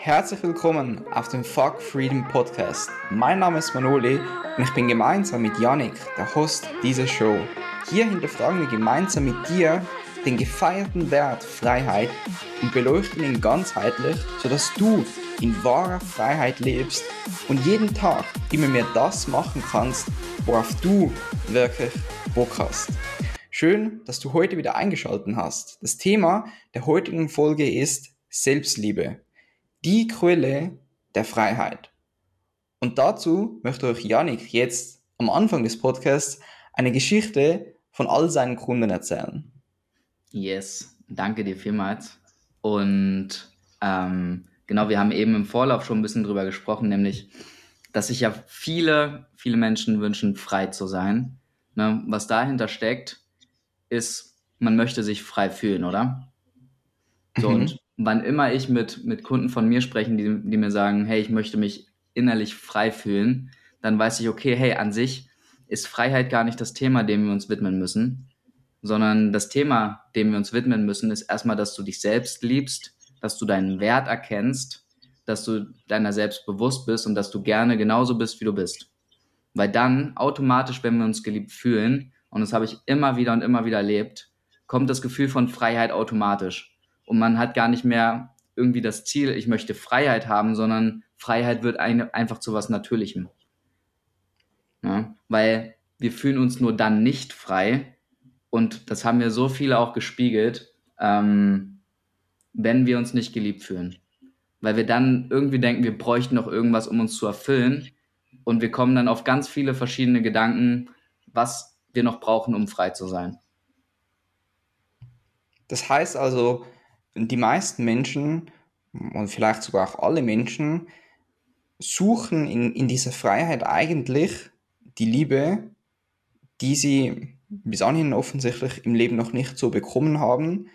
Herzlich willkommen auf dem Fuck Freedom Podcast. Mein Name ist Manoli und ich bin gemeinsam mit Yannick, der Host dieser Show. Hier hinterfragen wir gemeinsam mit dir den gefeierten Wert Freiheit und beleuchten ihn ganzheitlich, sodass du in wahrer Freiheit lebst und jeden Tag immer mehr das machen kannst, worauf du wirklich Bock hast. Schön, dass du heute wieder eingeschaltet hast. Das Thema der heutigen Folge ist Selbstliebe, die Quelle der Freiheit. Und dazu möchte euch Janik jetzt am Anfang des Podcasts eine Geschichte von all seinen Kunden erzählen. Yes, danke dir vielmals. Und ähm, genau, wir haben eben im Vorlauf schon ein bisschen drüber gesprochen, nämlich, dass sich ja viele, viele Menschen wünschen, frei zu sein. Ne? Was dahinter steckt, ist, man möchte sich frei fühlen, oder? So, mhm. und wann immer ich mit, mit Kunden von mir spreche, die, die mir sagen, hey, ich möchte mich innerlich frei fühlen, dann weiß ich, okay, hey, an sich ist Freiheit gar nicht das Thema, dem wir uns widmen müssen, sondern das Thema, dem wir uns widmen müssen, ist erstmal, dass du dich selbst liebst, dass du deinen Wert erkennst, dass du deiner selbst bewusst bist und dass du gerne genauso bist, wie du bist. Weil dann automatisch, wenn wir uns geliebt fühlen, und das habe ich immer wieder und immer wieder erlebt, kommt das Gefühl von Freiheit automatisch. Und man hat gar nicht mehr irgendwie das Ziel, ich möchte Freiheit haben, sondern Freiheit wird ein, einfach zu was Natürlichem. Ja? Weil wir fühlen uns nur dann nicht frei. Und das haben mir so viele auch gespiegelt, ähm, wenn wir uns nicht geliebt fühlen. Weil wir dann irgendwie denken, wir bräuchten noch irgendwas, um uns zu erfüllen. Und wir kommen dann auf ganz viele verschiedene Gedanken, was wir noch brauchen, um frei zu sein. Das heißt also, die meisten Menschen und vielleicht sogar auch alle Menschen suchen in, in dieser Freiheit eigentlich die Liebe, die sie bis anhin offensichtlich im Leben noch nicht so bekommen haben,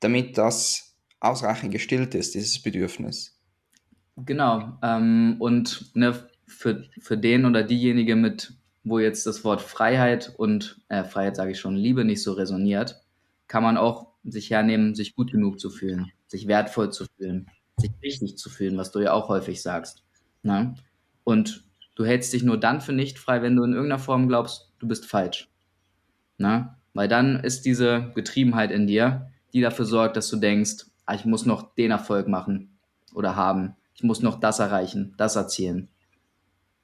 damit das ausreichend gestillt ist, dieses Bedürfnis. Genau. Ähm, und ne, für, für den oder diejenige mit wo jetzt das Wort Freiheit und äh, Freiheit sage ich schon, Liebe nicht so resoniert, kann man auch sich hernehmen, sich gut genug zu fühlen, sich wertvoll zu fühlen, sich richtig zu fühlen, was du ja auch häufig sagst. Ne? Und du hältst dich nur dann für nicht frei, wenn du in irgendeiner Form glaubst, du bist falsch. Ne? Weil dann ist diese Getriebenheit in dir, die dafür sorgt, dass du denkst, ah, ich muss noch den Erfolg machen oder haben, ich muss noch das erreichen, das erzielen,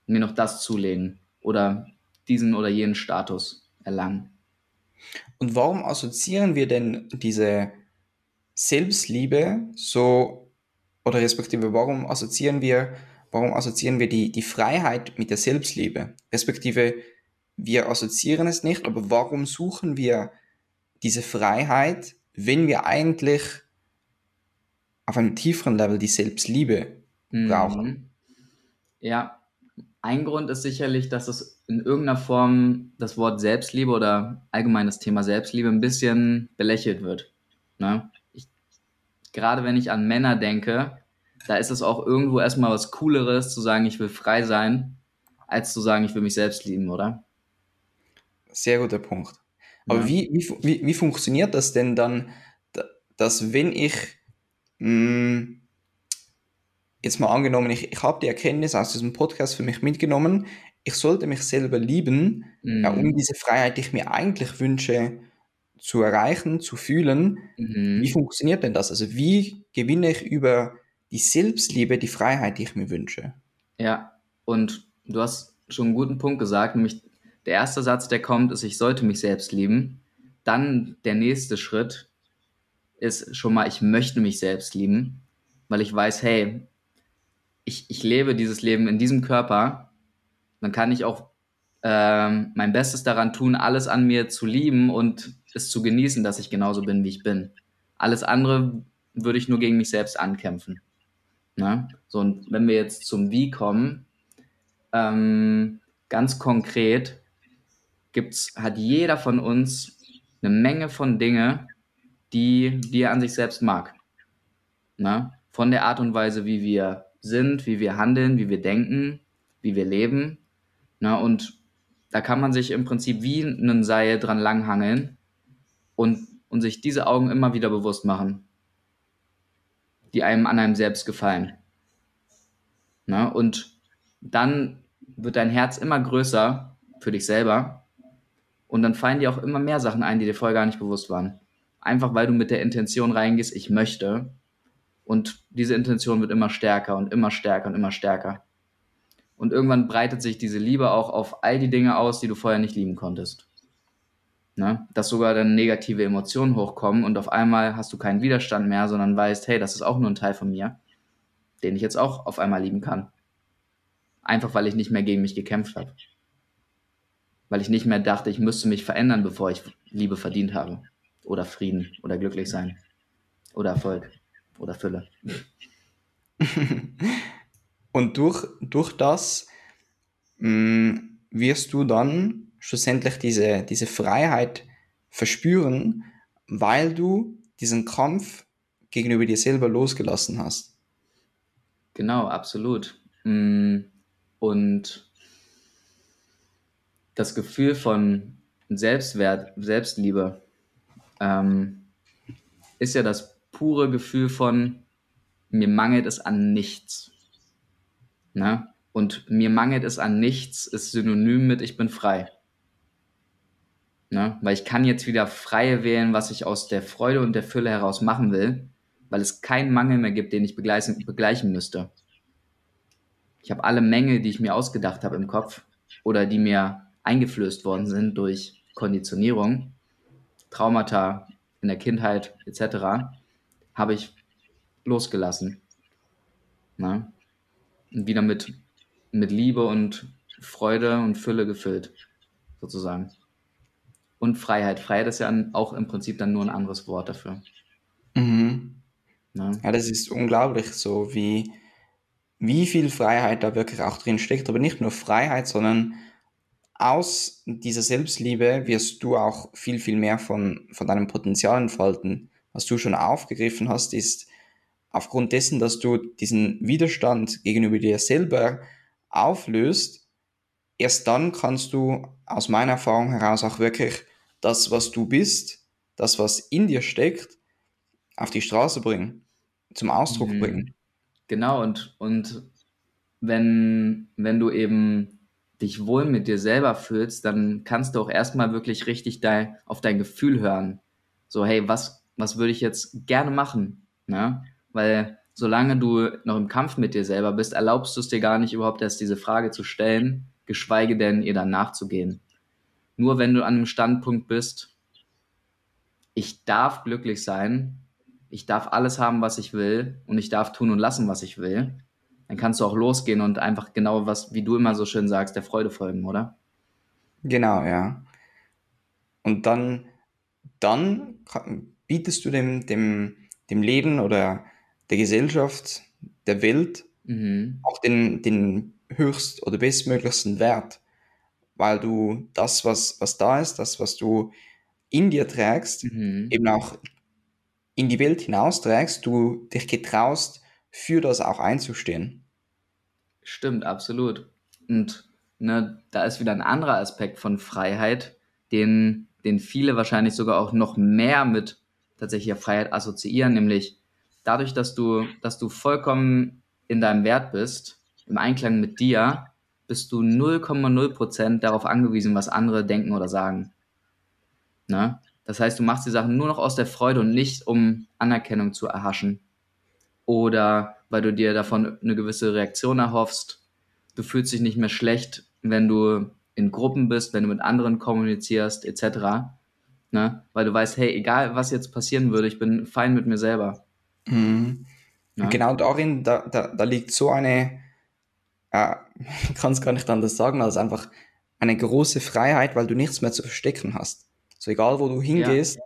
mir noch das zulegen oder diesen oder jenen Status erlangen. Und warum assoziieren wir denn diese Selbstliebe so, oder respektive warum assoziieren wir, warum assoziieren wir die, die Freiheit mit der Selbstliebe? Respektive wir assoziieren es nicht, aber warum suchen wir diese Freiheit, wenn wir eigentlich auf einem tieferen Level die Selbstliebe brauchen? Mhm. Ja, ein Grund ist sicherlich, dass es in irgendeiner Form das Wort Selbstliebe oder allgemein das Thema Selbstliebe ein bisschen belächelt wird. Ne? Ich, gerade wenn ich an Männer denke, da ist es auch irgendwo erstmal was Cooleres zu sagen, ich will frei sein, als zu sagen, ich will mich selbst lieben, oder? Sehr guter Punkt. Aber ja. wie, wie, wie, wie funktioniert das denn dann, dass wenn ich mh, hm, jetzt mal angenommen, ich, ich habe die Erkenntnis aus diesem Podcast für mich mitgenommen, ich sollte mich selber lieben, mhm. ja, um diese Freiheit, die ich mir eigentlich wünsche, zu erreichen, zu fühlen. Mhm. Wie funktioniert denn das? Also wie gewinne ich über die Selbstliebe die Freiheit, die ich mir wünsche? Ja, und du hast schon einen guten Punkt gesagt, nämlich der erste Satz, der kommt, ist, ich sollte mich selbst lieben. Dann der nächste Schritt ist schon mal, ich möchte mich selbst lieben, weil ich weiß, hey, ich, ich lebe dieses Leben in diesem Körper, dann kann ich auch ähm, mein Bestes daran tun, alles an mir zu lieben und es zu genießen, dass ich genauso bin, wie ich bin. Alles andere würde ich nur gegen mich selbst ankämpfen. Ne? So, und wenn wir jetzt zum Wie kommen, ähm, ganz konkret gibt's, hat jeder von uns eine Menge von Dinge, die, die er an sich selbst mag. Ne? Von der Art und Weise, wie wir sind, wie wir handeln, wie wir denken, wie wir leben. Na, und da kann man sich im Prinzip wie einen Seil dran langhangeln und, und sich diese Augen immer wieder bewusst machen, die einem an einem selbst gefallen. Ne? Und dann wird dein Herz immer größer für dich selber und dann fallen dir auch immer mehr Sachen ein, die dir vorher gar nicht bewusst waren. Einfach weil du mit der Intention reingehst, ich möchte. Und diese Intention wird immer stärker und immer stärker und immer stärker. Und irgendwann breitet sich diese Liebe auch auf all die Dinge aus, die du vorher nicht lieben konntest. Ne? Dass sogar dann negative Emotionen hochkommen und auf einmal hast du keinen Widerstand mehr, sondern weißt, hey, das ist auch nur ein Teil von mir, den ich jetzt auch auf einmal lieben kann. Einfach weil ich nicht mehr gegen mich gekämpft habe. Weil ich nicht mehr dachte, ich müsste mich verändern, bevor ich Liebe verdient habe. Oder Frieden oder glücklich sein. Oder Erfolg oder Fülle. Und durch, durch das mh, mm, wirst du dann schlussendlich diese, diese Freiheit verspüren, weil du diesen Kampf gegenüber dir selber losgelassen hast. Genau, absolut. Mm, und das Gefühl von Selbstwert, Selbstliebe ähm, ist ja das pure Gefühl von, mir mangelt es an nichts. Ne? Und mir mangelt es an nichts ist synonym mit, ich bin frei. Ne? Weil ich kann jetzt wieder frei wählen, was ich aus der Freude und der Fülle heraus machen will, weil es keinen Mangel mehr gibt, den ich begleichen, begleichen müsste. Ich habe alle Mängel, die ich mir ausgedacht habe im Kopf oder die mir eingeflößt worden sind durch Konditionierung, Traumata in der Kindheit etc., habe ich losgelassen. Na? Und wieder mit, mit Liebe und Freude und Fülle gefüllt, sozusagen. Und Freiheit. Freiheit ist ja auch im Prinzip dann nur ein anderes Wort dafür. Mhm. Ja, das ist unglaublich, so wie, wie viel Freiheit da wirklich auch drin steckt. Aber nicht nur Freiheit, sondern aus dieser Selbstliebe wirst du auch viel, viel mehr von, von deinem Potenzial entfalten. Was du schon aufgegriffen hast, ist aufgrund dessen, dass du diesen Widerstand gegenüber dir selber auflöst, erst dann kannst du aus meiner Erfahrung heraus auch wirklich das, was du bist, das, was in dir steckt, auf die Straße bringen, zum Ausdruck mhm. bringen. Genau, und, und wenn, wenn du eben dich wohl mit dir selber fühlst, dann kannst du auch erstmal wirklich richtig dein, auf dein Gefühl hören. So, hey, was, was würde ich jetzt gerne machen? Ne? Weil solange du noch im Kampf mit dir selber bist, erlaubst du es dir gar nicht überhaupt erst diese Frage zu stellen, geschweige denn ihr dann nachzugehen. Nur wenn du an einem Standpunkt bist, ich darf glücklich sein, ich darf alles haben, was ich will und ich darf tun und lassen, was ich will, dann kannst du auch losgehen und einfach genau was, wie du immer so schön sagst, der Freude folgen, oder? Genau, ja. Und dann, dann bietest du dem, dem, dem Leben oder der Gesellschaft, der Welt mhm. auch den, den höchst oder bestmöglichsten Wert, weil du das, was, was da ist, das, was du in dir trägst, mhm. eben auch in die Welt hinausträgst, du dich getraust, für das auch einzustehen. Stimmt, absolut. Und ne, da ist wieder ein anderer Aspekt von Freiheit, den, den viele wahrscheinlich sogar auch noch mehr mit tatsächlicher Freiheit assoziieren, nämlich dadurch, dass du, dass du vollkommen in deinem Wert bist, im Einklang mit dir, bist du 0,0% darauf angewiesen, was andere denken oder sagen. Ne? Das heißt, du machst die Sachen nur noch aus der Freude und nicht, um Anerkennung zu erhaschen oder weil du dir davon eine gewisse Reaktion erhoffst. Du fühlst dich nicht mehr schlecht, wenn du in Gruppen bist, wenn du mit anderen kommunizierst, etc. Ne? Weil du weißt, hey, egal was jetzt passieren würde, ich bin fein mit mir selber. Mhm. Ne? Genau darin, da, da, da liegt so eine, äh, ich kann es gar nicht anders sagen, als einfach eine große Freiheit, weil du nichts mehr zu verstecken hast. So egal, wo du hingehst, ja.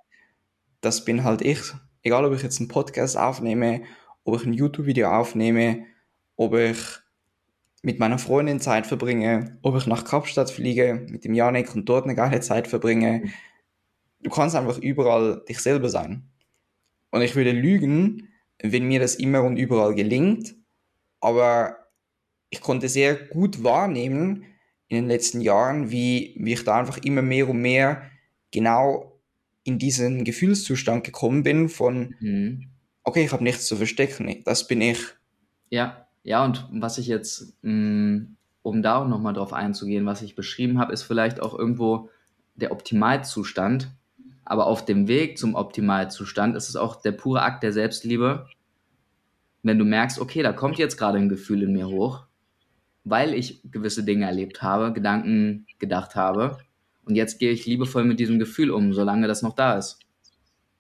das bin halt ich. Egal, ob ich jetzt einen Podcast aufnehme ob ich ein YouTube-Video aufnehme, ob ich mit meiner Freundin Zeit verbringe, ob ich nach Kapstadt fliege mit dem Janik und dort eine geile Zeit verbringe. Du kannst einfach überall dich selber sein. Und ich würde lügen, wenn mir das immer und überall gelingt, aber ich konnte sehr gut wahrnehmen in den letzten Jahren, wie, wie ich da einfach immer mehr und mehr genau in diesen Gefühlszustand gekommen bin von, mhm okay, ich habe nichts zu verstecken, das bin ich. Ja, Ja, und was ich jetzt, mm, um da auch nochmal drauf einzugehen, was ich beschrieben habe, ist vielleicht auch irgendwo der Optimalzustand. Aber auf dem Weg zum Optimalzustand ist es auch der pure Akt der Selbstliebe, wenn du merkst, okay, da kommt jetzt gerade ein Gefühl in mir hoch, weil ich gewisse Dinge erlebt habe, Gedanken gedacht habe. Und jetzt gehe ich liebevoll mit diesem Gefühl um, solange das noch da ist.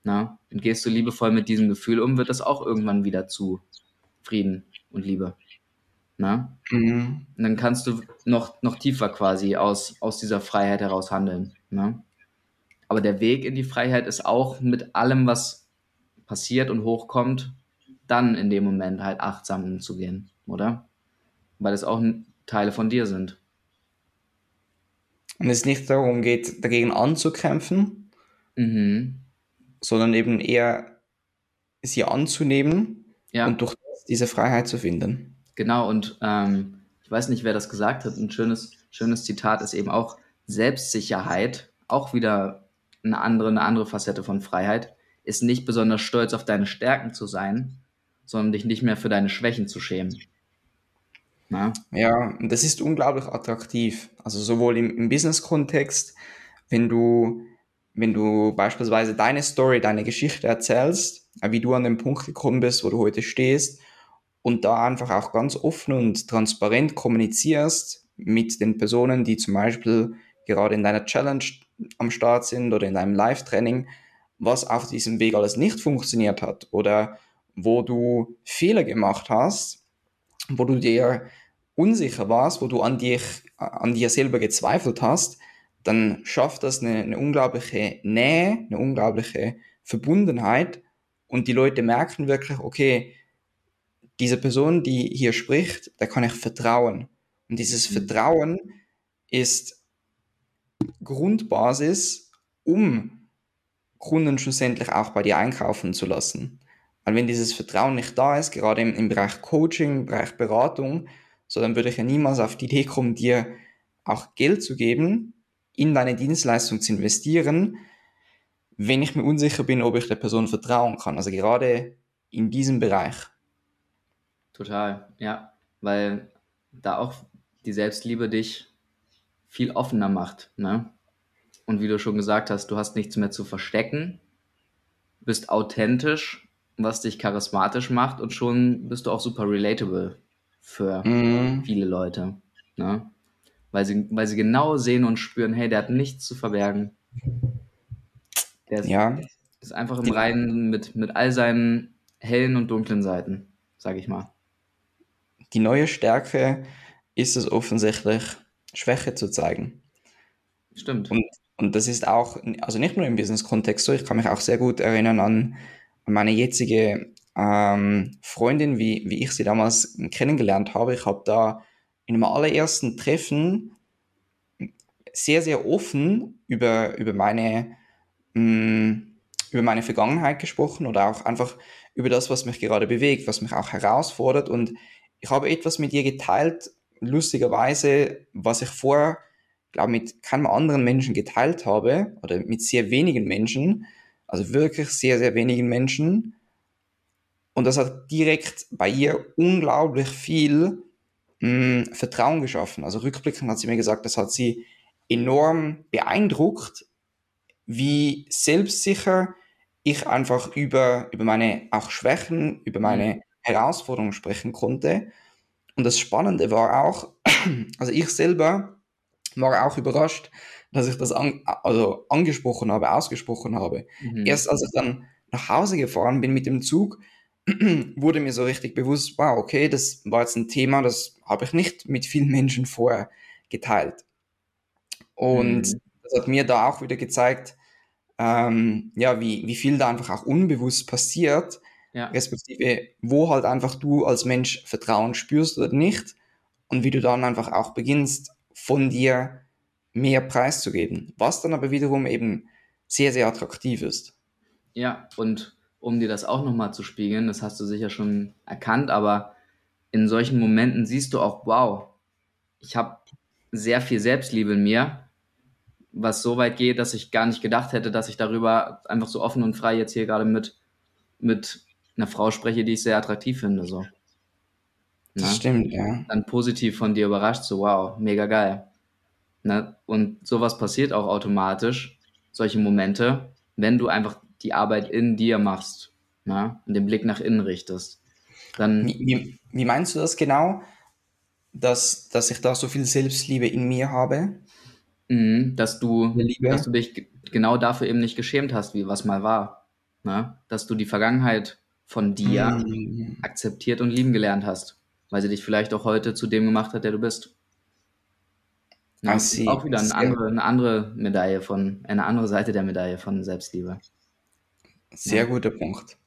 Na? Und gehst du liebevoll mit diesem Gefühl um, wird das auch irgendwann wieder zu Frieden und Liebe. Na? Mhm. Und dann kannst du noch, noch tiefer quasi aus, aus dieser Freiheit heraus handeln. Na? Aber der Weg in die Freiheit ist auch mit allem, was passiert und hochkommt, dann in dem Moment halt achtsam umzugehen, oder? Weil es auch Teile von dir sind. Und es nicht darum geht, dagegen anzukämpfen, mhm. sondern eben eher sie anzunehmen ja. und durch diese Freiheit zu finden. Genau, und ähm, ich weiß nicht, wer das gesagt hat. Ein schönes, schönes Zitat ist eben auch Selbstsicherheit, auch wieder eine andere, eine andere Facette von Freiheit, ist nicht besonders stolz auf deine Stärken zu sein, sondern dich nicht mehr für deine Schwächen zu schämen. Na? Ja, das ist unglaublich attraktiv. Also sowohl im, im Business-Kontext, wenn du, wenn du beispielsweise deine Story, deine Geschichte erzählst, wie du an den Punkt gekommen bist, wo du heute stehst, und da einfach auch ganz offen und transparent kommunizierst mit den Personen, die zum Beispiel gerade in deiner Challenge am Start sind oder in deinem Live-Training, was auf diesem Weg alles nicht funktioniert hat oder wo du Fehler gemacht hast, wo du dir unsicher warst, wo du an dir, an dir selber gezweifelt hast, dann schafft das eine, eine unglaubliche Nähe, eine unglaubliche Verbundenheit und die Leute merken wirklich, okay, diese Person, die hier spricht, da kann ich vertrauen. Und dieses mhm. Vertrauen ist Grundbasis, um Kunden schlussendlich auch bei dir einkaufen zu lassen. Weil wenn dieses Vertrauen nicht da ist, gerade im, im Bereich Coaching, im Bereich Beratung, so dann würde ich ja niemals auf die Idee kommen, dir auch Geld zu geben, in deine Dienstleistung zu investieren, wenn ich mir unsicher bin, ob ich der Person vertrauen kann. Also gerade in diesem Bereich. Total, ja, weil da auch die Selbstliebe dich viel offener macht, ne? Und wie du schon gesagt hast, du hast nichts mehr zu verstecken, bist authentisch was dich charismatisch macht und schon bist du auch super relatable für mhm. viele Leute. Ne? Weil, sie, weil sie genau sehen und spüren, hey, der hat nichts zu verbergen. Der ist, ja. ist einfach im Reinen mit, mit all seinen hellen und dunklen Seiten, sage ich mal. Die neue Stärke ist es offensichtlich, Schwäche zu zeigen. Stimmt. Und, und das ist auch, also nicht nur im Business-Kontext so, ich kann mich auch sehr gut erinnern an meine jetzige ähm, Freundin, wie, wie ich sie damals kennengelernt habe, ich habe da in meinem allerersten Treffen sehr, sehr offen über, über, meine, mh, mm, über meine Vergangenheit gesprochen oder auch einfach über das, was mich gerade bewegt, was mich auch herausfordert. Und ich habe etwas mit ihr geteilt, lustigerweise, was ich vorher, glaube mit keinem anderen Menschen geteilt habe oder mit sehr wenigen Menschen. Also wirklich sehr, sehr wenigen Menschen. Und das hat direkt bei ihr unglaublich viel mh, hm, Vertrauen geschaffen. Also rückblickend hat sie mir gesagt, das hat sie enorm beeindruckt, wie selbstsicher ich einfach über, über meine auch Schwächen, über meine mhm. Herausforderungen sprechen konnte. Und das Spannende war auch, also ich selber war auch überrascht, dass ich das an, also angesprochen habe, ausgesprochen habe. Mhm. Erst als ich dann nach Hause gefahren bin mit dem Zug, wurde mir so richtig bewusst, wow, okay, das war jetzt ein Thema, das habe ich nicht mit vielen Menschen vorher geteilt. Und mhm. das hat mir da auch wieder gezeigt, ähm, ja, wie, wie viel da einfach auch unbewusst passiert, ja. respektive wo halt einfach du als Mensch Vertrauen spürst oder nicht und wie du dann einfach auch beginnst, von dir mehr preiszugeben, was dann aber wiederum eben sehr, sehr attraktiv ist. Ja, und um dir das auch nochmal zu spiegeln, das hast du sicher schon erkannt, aber in solchen Momenten siehst du auch, wow, ich habe sehr viel Selbstliebe in mir, was so weit geht, dass ich gar nicht gedacht hätte, dass ich darüber einfach so offen und frei jetzt hier gerade mit, mit einer Frau spreche, die ich sehr attraktiv finde. So. Das ne? stimmt, ja. Dann positiv von dir überrascht, so wow, mega geil. Ne? Und sowas passiert auch automatisch, solche Momente, wenn du einfach die Arbeit in dir machst ne? und den Blick nach innen richtest. Dann, wie, wie meinst du das genau, dass, dass ich da so viel Selbstliebe in mir habe? Mhm, dass, du, dass du dich genau dafür eben nicht geschämt hast, wie was mal war. Ne? Dass du die Vergangenheit von dir mhm. akzeptiert und lieben gelernt hast, weil sie dich vielleicht auch heute zu dem gemacht hat, der du bist. Ja, ne? auch wieder eine andere, eine andere Medaille von, eine andere Seite der Medaille von Selbstliebe. Sehr ja. guter Punkt.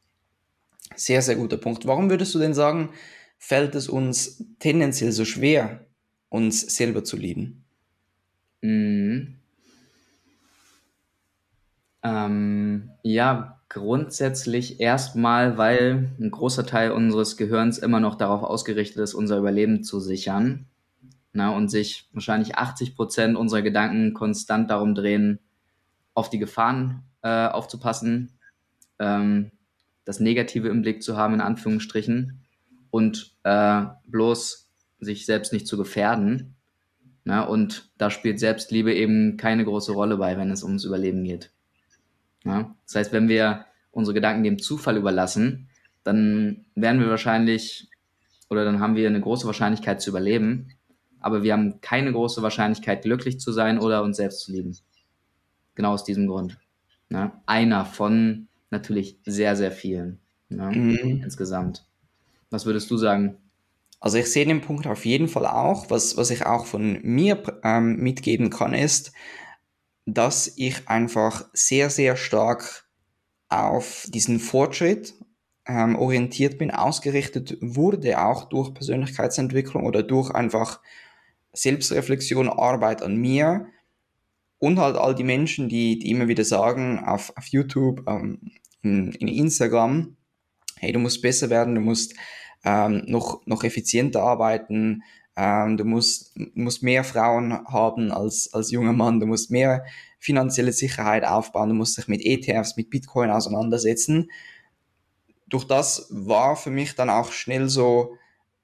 Sehr, sehr guter Punkt. Warum würdest du denn sagen, fällt es uns tendenziell so schwer, uns selber zu lieben? Mhm. Ähm, ja, grundsätzlich erstmal, weil ein großer Teil unseres Gehirns immer noch darauf ausgerichtet ist, unser Überleben zu sichern. Na, und sich wahrscheinlich 80 Prozent unserer Gedanken konstant darum drehen, auf die Gefahren äh, aufzupassen, ähm, das Negative im Blick zu haben, in Anführungsstrichen, und äh, bloß sich selbst nicht zu gefährden. Na, und da spielt Selbstliebe eben keine große Rolle bei, wenn es ums Überleben geht. Na? Das heißt, wenn wir unsere Gedanken dem Zufall überlassen, dann werden wir wahrscheinlich oder dann haben wir eine große Wahrscheinlichkeit zu überleben, aber wir haben keine große Wahrscheinlichkeit, glücklich zu sein oder uns selbst zu lieben. Genau aus diesem Grund. Na? Einer von natürlich sehr, sehr vielen na? Mhm. insgesamt. Was würdest du sagen? Also ich sehe den Punkt auf jeden Fall auch. Was, was ich auch von mir ähm, mitgeben kann, ist, dass ich einfach sehr, sehr stark auf diesen Fortschritt ähm, orientiert bin, ausgerichtet wurde, auch durch Persönlichkeitsentwicklung oder durch einfach Selbstreflexion, Arbeit an mir und halt all die Menschen, die, die immer wieder sagen auf, auf YouTube, ähm, in, in Instagram, hey, du musst besser werden, du musst ähm, noch, noch effizienter arbeiten, ähm, du musst, musst mehr Frauen haben als, als junger Mann, du musst mehr finanzielle Sicherheit aufbauen, du musst dich mit ETFs, mit Bitcoin auseinandersetzen. Durch das war für mich dann auch schnell so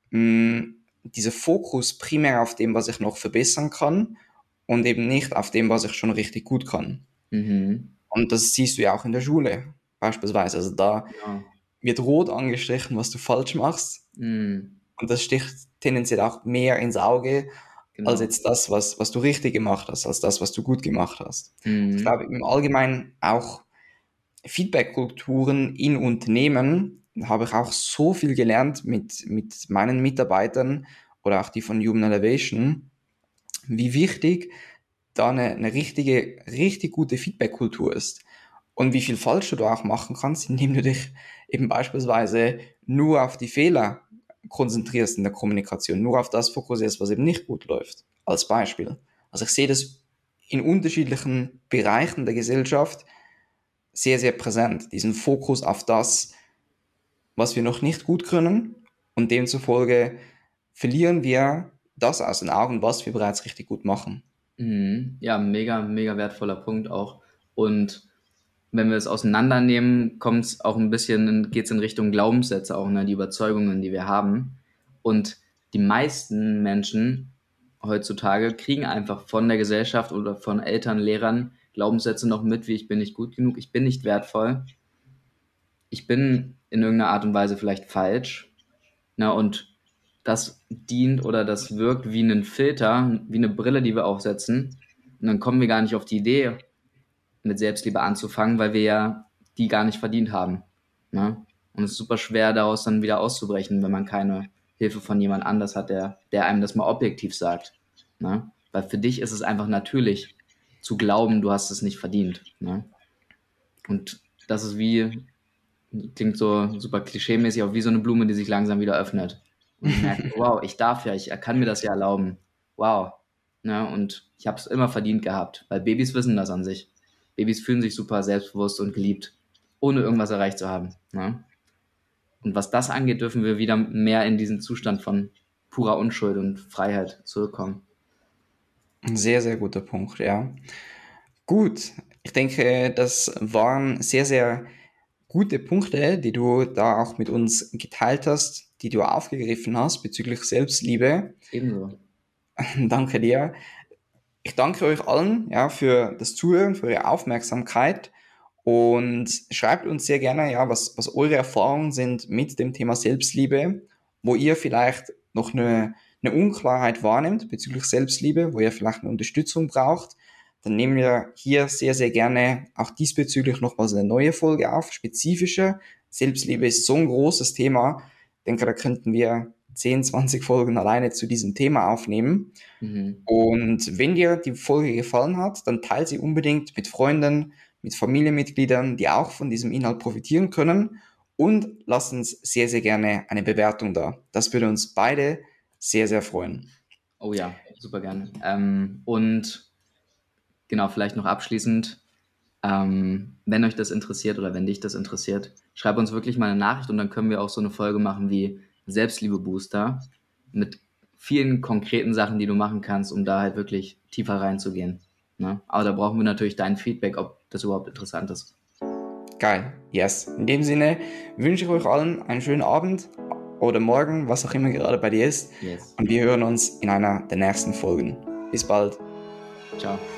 mh, mm, dieser Fokus primär auf dem, was ich noch verbessern kann und eben nicht auf dem, was ich schon richtig gut kann. Mhm. Und das siehst du ja auch in der Schule beispielsweise. Also da ja wird rot angestrichen, was du falsch machst. Mm. Und das sticht tendenziell auch mehr ins Auge, genau. als jetzt das, was, was du richtig gemacht hast, als das, was du gut gemacht hast. Mm. Ich glaube, im Allgemeinen auch Feedback-Kulturen in Unternehmen habe ich auch so viel gelernt mit, mit meinen Mitarbeitern oder auch die von Human Elevation, wie wichtig da eine, eine richtige, richtig gute Feedback-Kultur ist. Und wie viel falsch du da auch machen kannst, indem du dich eben beispielsweise nur auf die Fehler konzentrierst in der Kommunikation, nur auf das fokussierst, was eben nicht gut läuft, als Beispiel. Also ich sehe das in unterschiedlichen Bereichen der Gesellschaft sehr, sehr präsent, diesen Fokus auf das, was wir noch nicht gut können und demzufolge verlieren wir das aus den Augen, was wir bereits richtig gut machen. Mhm. Ja, mega, mega wertvoller Punkt auch. Und wenn wir es auseinandernehmen, kommt es auch ein bisschen, geht es in Richtung Glaubenssätze auch, ne, die Überzeugungen, die wir haben. Und die meisten Menschen heutzutage kriegen einfach von der Gesellschaft oder von Eltern, Lehrern Glaubenssätze noch mit, wie ich bin nicht gut genug, ich bin nicht wertvoll, ich bin in irgendeiner Art und Weise vielleicht falsch. Na, und das dient oder das wirkt wie ein Filter, wie eine Brille, die wir aufsetzen. Und dann kommen wir gar nicht auf die Idee, mit Selbstliebe anzufangen, weil wir ja die gar nicht verdient haben. Ne? Und es ist super schwer, daraus dann wieder auszubrechen, wenn man keine Hilfe von jemand anders hat, der, der einem das mal objektiv sagt. Ne? Weil für dich ist es einfach natürlich zu glauben, du hast es nicht verdient. Ne? Und das ist wie, klingt so super klischeemäßig, auch wie so eine Blume, die sich langsam wieder öffnet. Und merkt, wow, ich darf ja, ich kann mir das ja erlauben. Wow. Ne? Und ich habe es immer verdient gehabt, weil Babys wissen das an sich. Babys fühlen sich super selbstbewusst und geliebt, ohne irgendwas erreicht zu haben. Ne? Und was das angeht, dürfen wir wieder mehr in diesen Zustand von purer Unschuld und Freiheit zurückkommen. Ein sehr, sehr guter Punkt, ja. Gut, ich denke, das waren sehr, sehr gute Punkte, die du da auch mit uns geteilt hast, die du aufgegriffen hast bezüglich Selbstliebe. Ebenso. Danke dir. Ich danke euch allen ja, für das Zuhören, für eure Aufmerksamkeit und schreibt uns sehr gerne, ja, was, was eure Erfahrungen sind mit dem Thema Selbstliebe, wo ihr vielleicht noch eine, eine Unklarheit wahrnimmt bezüglich Selbstliebe, wo ihr vielleicht eine Unterstützung braucht. Dann nehmen wir hier sehr, sehr gerne auch diesbezüglich nochmals eine neue Folge auf, spezifische. Selbstliebe ist so ein großes Thema. Ich denke, da könnten wir 10, 20 Folgen alleine zu diesem Thema aufnehmen. Mhm. Und wenn dir die Folge gefallen hat, dann teile sie unbedingt mit Freunden, mit Familienmitgliedern, die auch von diesem Inhalt profitieren können. Und lass uns sehr, sehr gerne eine Bewertung da. Das würde uns beide sehr, sehr freuen. Oh ja, super gerne. Ähm, und genau, vielleicht noch abschließend, ähm, wenn euch das interessiert oder wenn dich das interessiert, schreib uns wirklich mal eine Nachricht und dann können wir auch so eine Folge machen wie Selbstliebe-Booster mit vielen konkreten Sachen, die du machen kannst, um da halt wirklich tiefer reinzugehen. Ne? Aber da brauchen wir natürlich dein Feedback, ob das überhaupt interessant ist. Geil, yes. In dem Sinne wünsche ich euch allen einen schönen Abend oder morgen, was auch immer gerade bei dir ist. Yes. Und wir hören uns in einer der nächsten Folgen. Bis bald. Ciao.